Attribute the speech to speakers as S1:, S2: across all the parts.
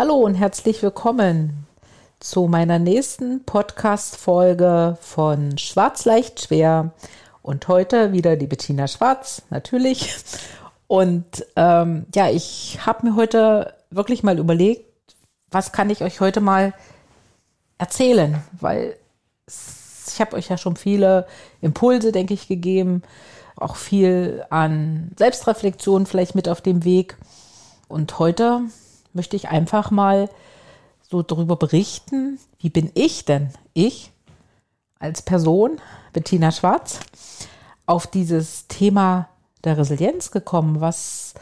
S1: Hallo und herzlich willkommen zu meiner nächsten Podcast-Folge von Schwarz leicht schwer. Und heute wieder die Bettina Schwarz, natürlich. Und ähm, ja, ich habe mir heute wirklich mal überlegt, was kann ich euch heute mal erzählen, weil ich habe euch ja schon viele Impulse, denke ich, gegeben, auch viel an Selbstreflexion vielleicht mit auf dem Weg. Und heute möchte ich einfach mal so darüber berichten, wie bin ich denn, ich als Person, Bettina Schwarz, auf dieses Thema der Resilienz gekommen? Was,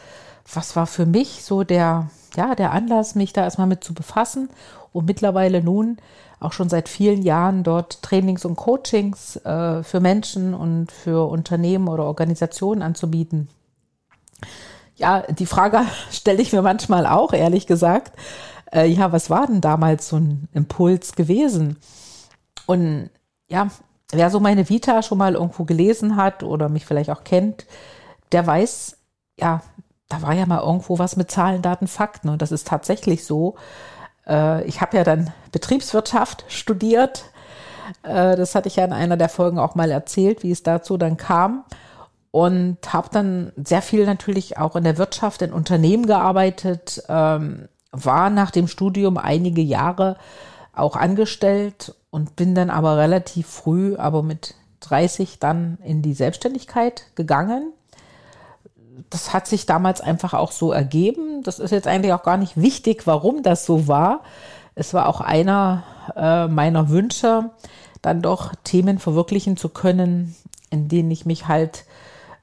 S1: was war für mich so der, ja, der Anlass, mich da erstmal mit zu befassen. Und mittlerweile nun auch schon seit vielen Jahren dort Trainings und Coachings äh, für Menschen und für Unternehmen oder Organisationen anzubieten ja, die Frage stelle ich mir manchmal auch, ehrlich gesagt. Äh, ja, was war denn damals so ein Impuls gewesen? Und ja, wer so meine Vita schon mal irgendwo gelesen hat oder mich vielleicht auch kennt, der weiß, ja, da war ja mal irgendwo was mit Zahlen, Daten, Fakten. Und das ist tatsächlich so. Äh, ich habe ja dann Betriebswirtschaft studiert. Äh, das hatte ich ja in einer der Folgen auch mal erzählt, wie es dazu dann kam und habe dann sehr viel natürlich auch in der Wirtschaft, in Unternehmen gearbeitet, ähm, war nach dem Studium einige Jahre auch angestellt und bin dann aber relativ früh, aber mit 30 dann in die Selbstständigkeit gegangen. Das hat sich damals einfach auch so ergeben. Das ist jetzt eigentlich auch gar nicht wichtig, warum das so war. Es war auch einer äh, meiner Wünsche, dann doch Themen verwirklichen zu können, in denen ich mich halt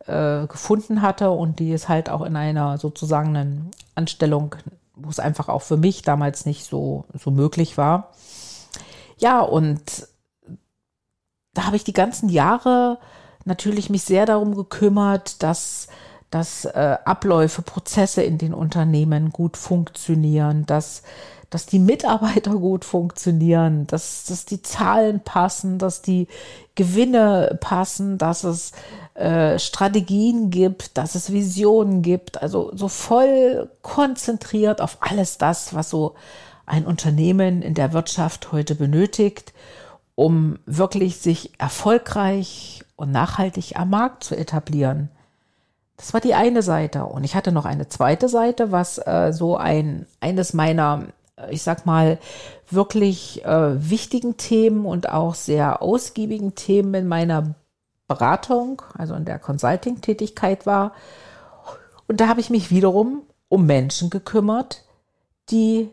S1: äh, gefunden hatte und die es halt auch in einer sozusagen einen Anstellung, wo es einfach auch für mich damals nicht so, so möglich war. Ja, und da habe ich die ganzen Jahre natürlich mich sehr darum gekümmert, dass dass äh, Abläufe, Prozesse in den Unternehmen gut funktionieren, dass dass die Mitarbeiter gut funktionieren, dass, dass die Zahlen passen, dass die Gewinne passen, dass es äh, Strategien gibt, dass es Visionen gibt. Also so voll konzentriert auf alles das, was so ein Unternehmen in der Wirtschaft heute benötigt, um wirklich sich erfolgreich und nachhaltig am Markt zu etablieren. Das war die eine Seite. Und ich hatte noch eine zweite Seite, was äh, so ein, eines meiner ich sag mal, wirklich äh, wichtigen Themen und auch sehr ausgiebigen Themen in meiner Beratung, also in der Consulting-Tätigkeit war. Und da habe ich mich wiederum um Menschen gekümmert, die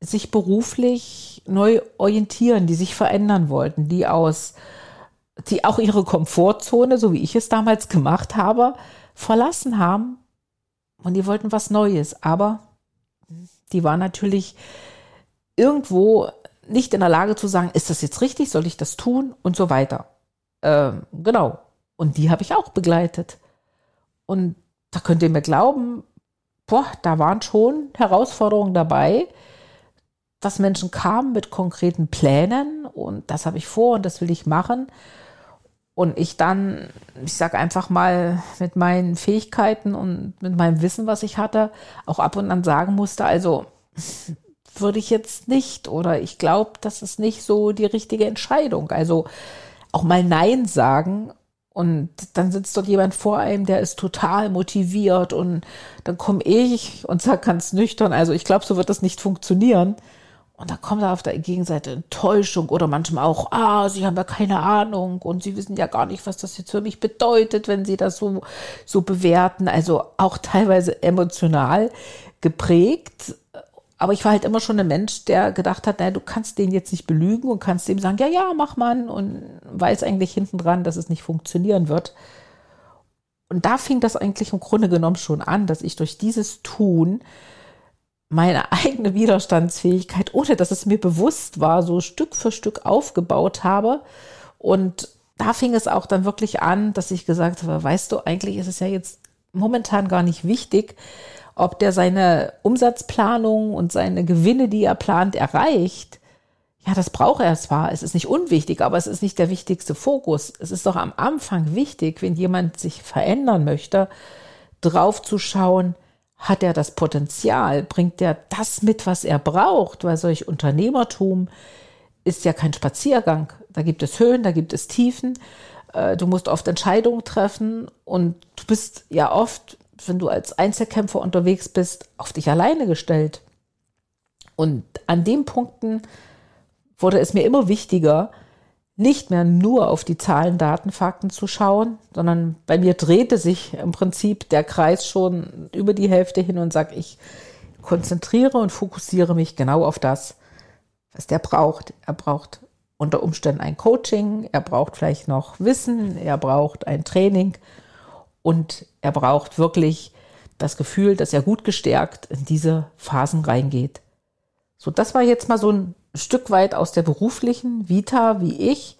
S1: sich beruflich neu orientieren, die sich verändern wollten, die aus, die auch ihre Komfortzone, so wie ich es damals gemacht habe, verlassen haben und die wollten was Neues. Aber die war natürlich irgendwo nicht in der Lage zu sagen, ist das jetzt richtig, soll ich das tun und so weiter. Ähm, genau. Und die habe ich auch begleitet. Und da könnt ihr mir glauben, boah, da waren schon Herausforderungen dabei, dass Menschen kamen mit konkreten Plänen und das habe ich vor und das will ich machen. Und ich dann, ich sage einfach mal, mit meinen Fähigkeiten und mit meinem Wissen, was ich hatte, auch ab und an sagen musste, also würde ich jetzt nicht oder ich glaube, das ist nicht so die richtige Entscheidung. Also auch mal Nein sagen und dann sitzt dort jemand vor einem, der ist total motiviert und dann komme ich und sage ganz nüchtern, also ich glaube, so wird das nicht funktionieren. Und da kommt da auf der Gegenseite Enttäuschung oder manchmal auch, ah, Sie haben ja keine Ahnung und Sie wissen ja gar nicht, was das jetzt für mich bedeutet, wenn Sie das so, so bewerten. Also auch teilweise emotional geprägt. Aber ich war halt immer schon ein Mensch, der gedacht hat, naja, du kannst den jetzt nicht belügen und kannst dem sagen, ja, ja, mach man und weiß eigentlich hinten dran, dass es nicht funktionieren wird. Und da fing das eigentlich im Grunde genommen schon an, dass ich durch dieses Tun meine eigene Widerstandsfähigkeit, ohne dass es mir bewusst war, so Stück für Stück aufgebaut habe. Und da fing es auch dann wirklich an, dass ich gesagt habe, weißt du, eigentlich ist es ja jetzt momentan gar nicht wichtig, ob der seine Umsatzplanung und seine Gewinne, die er plant, erreicht. Ja, das braucht er zwar. Es ist nicht unwichtig, aber es ist nicht der wichtigste Fokus. Es ist doch am Anfang wichtig, wenn jemand sich verändern möchte, drauf zu schauen, hat er das Potenzial, bringt er das mit, was er braucht, weil solch Unternehmertum ist ja kein Spaziergang. Da gibt es Höhen, da gibt es Tiefen. Äh, du musst oft Entscheidungen treffen und du bist ja oft, wenn du als Einzelkämpfer unterwegs bist, auf dich alleine gestellt. Und an den Punkten wurde es mir immer wichtiger, nicht mehr nur auf die Zahlen, Daten, Fakten zu schauen, sondern bei mir drehte sich im Prinzip der Kreis schon über die Hälfte hin und sage, ich konzentriere und fokussiere mich genau auf das, was der braucht. Er braucht unter Umständen ein Coaching, er braucht vielleicht noch Wissen, er braucht ein Training und er braucht wirklich das Gefühl, dass er gut gestärkt in diese Phasen reingeht. So, das war jetzt mal so ein Stück weit aus der beruflichen Vita, wie ich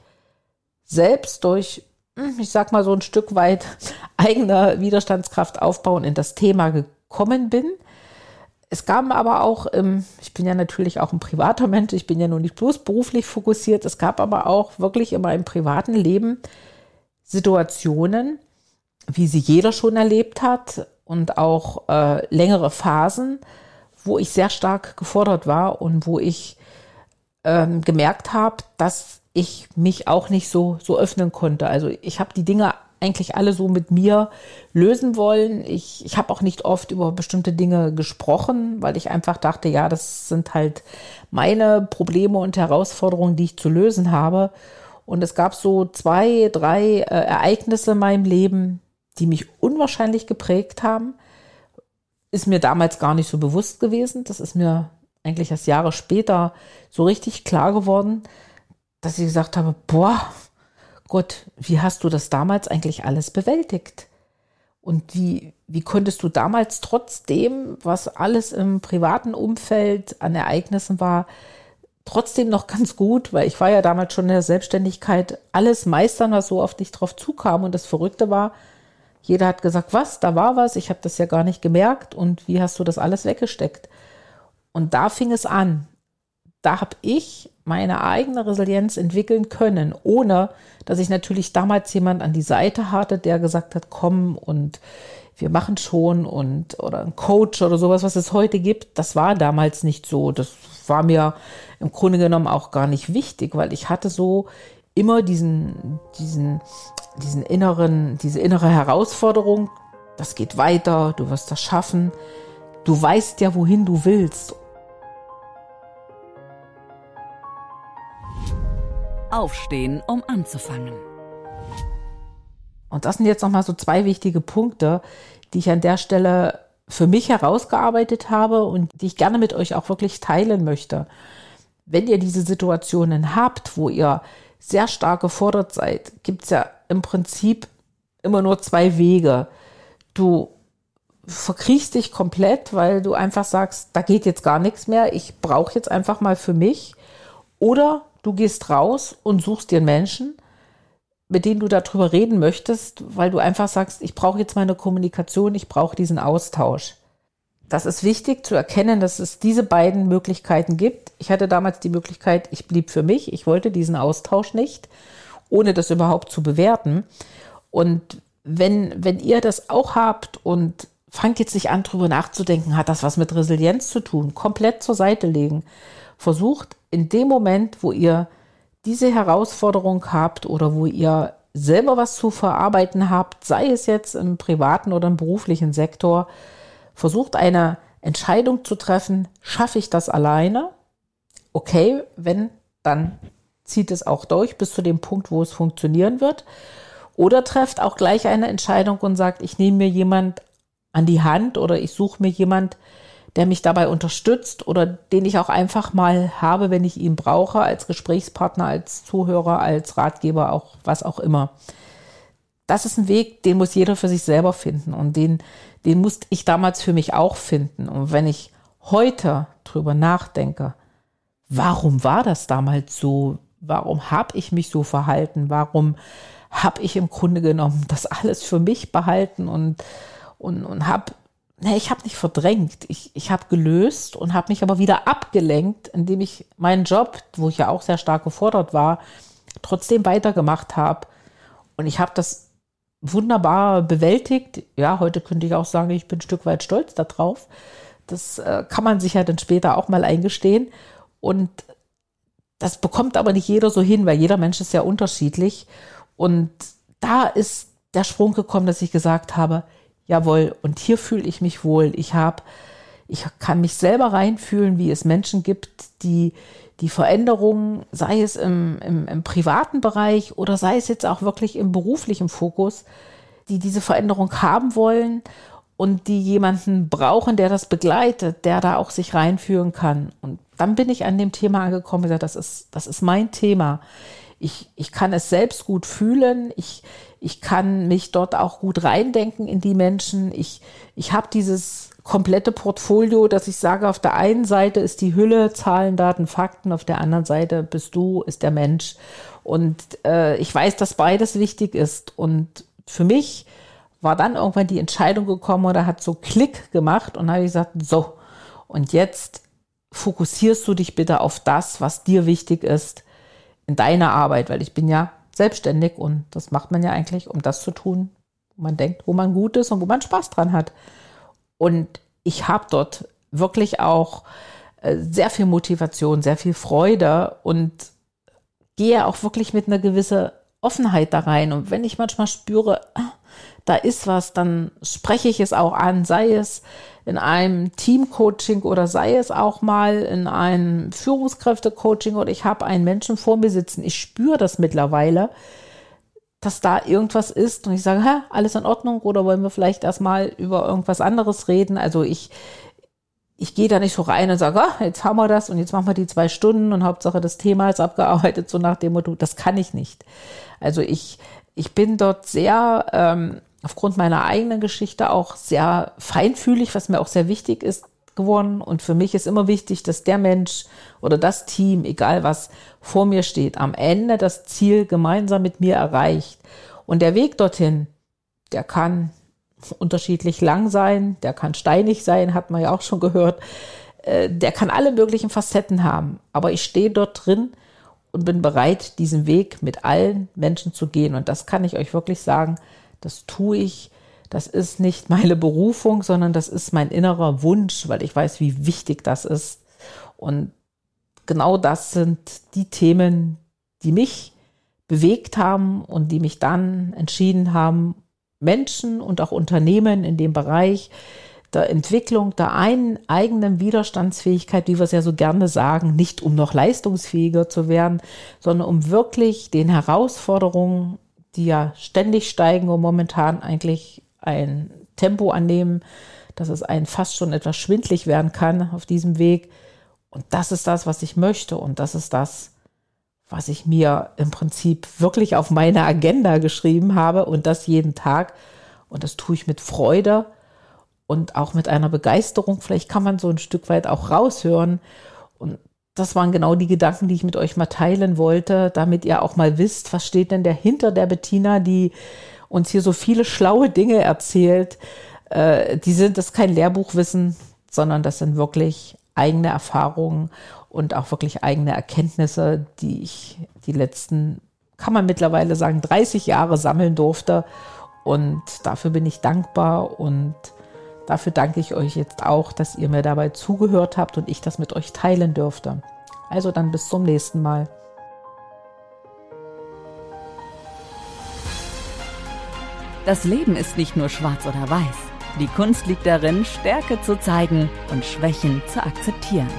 S1: selbst durch, hm, ich sag mal so ein Stück weit eigener Widerstandskraft aufbauen in das Thema gekommen bin. Es gab aber auch, ich bin ja natürlich auch ein privater Mensch, ich bin ja nur nicht bloß beruflich fokussiert, es gab aber auch wirklich in meinem privaten Leben Situationen, wie sie jeder schon erlebt hat und auch äh, längere Phasen, wo ich sehr stark gefordert war und wo ich ähm, gemerkt habe, dass ich mich auch nicht so, so öffnen konnte. Also ich habe die Dinge eigentlich alle so mit mir lösen wollen. Ich, ich habe auch nicht oft über bestimmte Dinge gesprochen, weil ich einfach dachte, ja, das sind halt meine Probleme und Herausforderungen, die ich zu lösen habe. Und es gab so zwei, drei äh, Ereignisse in meinem Leben, die mich unwahrscheinlich geprägt haben. Ist mir damals gar nicht so bewusst gewesen. Das ist mir eigentlich erst Jahre später so richtig klar geworden, dass ich gesagt habe, boah, Gott, wie hast du das damals eigentlich alles bewältigt? Und wie, wie konntest du damals trotzdem, was alles im privaten Umfeld an Ereignissen war, trotzdem noch ganz gut, weil ich war ja damals schon in der Selbstständigkeit, alles meistern, was so auf dich drauf zukam. Und das Verrückte war, jeder hat gesagt, was, da war was, ich habe das ja gar nicht gemerkt und wie hast du das alles weggesteckt? Und da fing es an. Da habe ich meine eigene Resilienz entwickeln können, ohne dass ich natürlich damals jemand an die Seite hatte, der gesagt hat, komm und wir machen schon und oder ein Coach oder sowas, was es heute gibt. Das war damals nicht so. Das war mir im Grunde genommen auch gar nicht wichtig, weil ich hatte so immer diesen, diesen, diesen inneren, diese innere Herausforderung. Das geht weiter, du wirst das schaffen. Du weißt ja, wohin du willst.
S2: Aufstehen, um anzufangen.
S1: Und das sind jetzt nochmal so zwei wichtige Punkte, die ich an der Stelle für mich herausgearbeitet habe und die ich gerne mit euch auch wirklich teilen möchte. Wenn ihr diese Situationen habt, wo ihr sehr stark gefordert seid, gibt es ja im Prinzip immer nur zwei Wege. Du verkriechst dich komplett, weil du einfach sagst, da geht jetzt gar nichts mehr, ich brauche jetzt einfach mal für mich. Oder Du gehst raus und suchst dir einen Menschen, mit dem du darüber reden möchtest, weil du einfach sagst, ich brauche jetzt meine Kommunikation, ich brauche diesen Austausch. Das ist wichtig zu erkennen, dass es diese beiden Möglichkeiten gibt. Ich hatte damals die Möglichkeit, ich blieb für mich, ich wollte diesen Austausch nicht, ohne das überhaupt zu bewerten. Und wenn, wenn ihr das auch habt und fangt jetzt nicht an, drüber nachzudenken, hat das was mit Resilienz zu tun, komplett zur Seite legen versucht in dem Moment, wo ihr diese Herausforderung habt oder wo ihr selber was zu verarbeiten habt, sei es jetzt im privaten oder im beruflichen Sektor, versucht eine Entscheidung zu treffen, schaffe ich das alleine? Okay, wenn, dann zieht es auch durch bis zu dem Punkt, wo es funktionieren wird. Oder trefft auch gleich eine Entscheidung und sagt, ich nehme mir jemand an die Hand oder ich suche mir jemand, der mich dabei unterstützt oder den ich auch einfach mal habe, wenn ich ihn brauche, als Gesprächspartner, als Zuhörer, als Ratgeber, auch was auch immer. Das ist ein Weg, den muss jeder für sich selber finden und den, den musste ich damals für mich auch finden. Und wenn ich heute drüber nachdenke, warum war das damals so? Warum habe ich mich so verhalten? Warum habe ich im Grunde genommen das alles für mich behalten und, und, und habe, ne, ich habe nicht verdrängt. Ich, ich habe gelöst und habe mich aber wieder abgelenkt, indem ich meinen Job, wo ich ja auch sehr stark gefordert war, trotzdem weitergemacht habe. Und ich habe das wunderbar bewältigt. Ja, heute könnte ich auch sagen, ich bin ein Stück weit stolz darauf. Das äh, kann man sich ja dann später auch mal eingestehen. Und das bekommt aber nicht jeder so hin, weil jeder Mensch ist ja unterschiedlich. Und da ist der Sprung gekommen, dass ich gesagt habe, jawohl, und hier fühle ich mich wohl. Ich habe, ich kann mich selber reinfühlen, wie es Menschen gibt, die die Veränderungen, sei es im, im, im privaten Bereich oder sei es jetzt auch wirklich im beruflichen Fokus, die diese Veränderung haben wollen und die jemanden brauchen, der das begleitet, der da auch sich reinführen kann. Und dann bin ich an dem Thema angekommen gesagt, das ist, das ist mein Thema. Ich, ich kann es selbst gut fühlen. Ich, ich kann mich dort auch gut reindenken in die Menschen. Ich, ich habe dieses komplette Portfolio, dass ich sage, auf der einen Seite ist die Hülle, Zahlen, Daten, Fakten, auf der anderen Seite bist du, ist der Mensch. Und äh, ich weiß, dass beides wichtig ist. Und für mich war dann irgendwann die Entscheidung gekommen oder hat so Klick gemacht und habe gesagt, so, und jetzt fokussierst du dich bitte auf das, was dir wichtig ist in deiner Arbeit, weil ich bin ja selbstständig und das macht man ja eigentlich, um das zu tun, wo man denkt, wo man gut ist und wo man Spaß dran hat. Und ich habe dort wirklich auch äh, sehr viel Motivation, sehr viel Freude und gehe auch wirklich mit einer gewissen Offenheit da rein. Und wenn ich manchmal spüre, ah, da ist was, dann spreche ich es auch an, sei es in einem Teamcoaching oder sei es auch mal in einem Führungskräftecoaching oder ich habe einen Menschen vor mir sitzen. Ich spüre das mittlerweile, dass da irgendwas ist und ich sage, hä, alles in Ordnung oder wollen wir vielleicht erstmal über irgendwas anderes reden? Also ich, ich gehe da nicht so rein und sage, ah, jetzt haben wir das und jetzt machen wir die zwei Stunden und Hauptsache das Thema ist abgearbeitet, so nach dem Motto, das kann ich nicht. Also ich, ich bin dort sehr, ähm, aufgrund meiner eigenen Geschichte auch sehr feinfühlig, was mir auch sehr wichtig ist, geworden. Und für mich ist immer wichtig, dass der Mensch oder das Team, egal was vor mir steht, am Ende das Ziel gemeinsam mit mir erreicht. Und der Weg dorthin, der kann unterschiedlich lang sein, der kann steinig sein, hat man ja auch schon gehört. Äh, der kann alle möglichen Facetten haben. Aber ich stehe dort drin und bin bereit, diesen Weg mit allen Menschen zu gehen. Und das kann ich euch wirklich sagen, das tue ich das ist nicht meine Berufung, sondern das ist mein innerer Wunsch, weil ich weiß, wie wichtig das ist. Und genau das sind die Themen, die mich bewegt haben und die mich dann entschieden haben, Menschen und auch Unternehmen in dem Bereich der Entwicklung der einen eigenen Widerstandsfähigkeit, wie wir es ja so gerne sagen, nicht um noch leistungsfähiger zu werden, sondern um wirklich den Herausforderungen, die ja ständig steigen und momentan eigentlich ein Tempo annehmen, dass es einen fast schon etwas schwindlig werden kann auf diesem Weg. Und das ist das, was ich möchte. Und das ist das, was ich mir im Prinzip wirklich auf meine Agenda geschrieben habe und das jeden Tag. Und das tue ich mit Freude und auch mit einer Begeisterung. Vielleicht kann man so ein Stück weit auch raushören. Und das waren genau die Gedanken, die ich mit euch mal teilen wollte, damit ihr auch mal wisst, was steht denn dahinter der Bettina, die uns hier so viele schlaue Dinge erzählt. Äh, die sind das kein Lehrbuchwissen, sondern das sind wirklich eigene Erfahrungen und auch wirklich eigene Erkenntnisse, die ich die letzten, kann man mittlerweile sagen, 30 Jahre sammeln durfte. Und dafür bin ich dankbar und dafür danke ich euch jetzt auch, dass ihr mir dabei zugehört habt und ich das mit euch teilen dürfte. Also dann bis zum nächsten Mal.
S2: Das Leben ist nicht nur schwarz oder weiß. Die Kunst liegt darin, Stärke zu zeigen und Schwächen zu akzeptieren.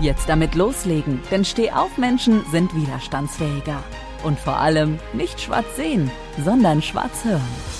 S2: Jetzt damit loslegen, denn Stehaufmenschen sind widerstandsfähiger. Und vor allem nicht schwarz sehen, sondern schwarz hören.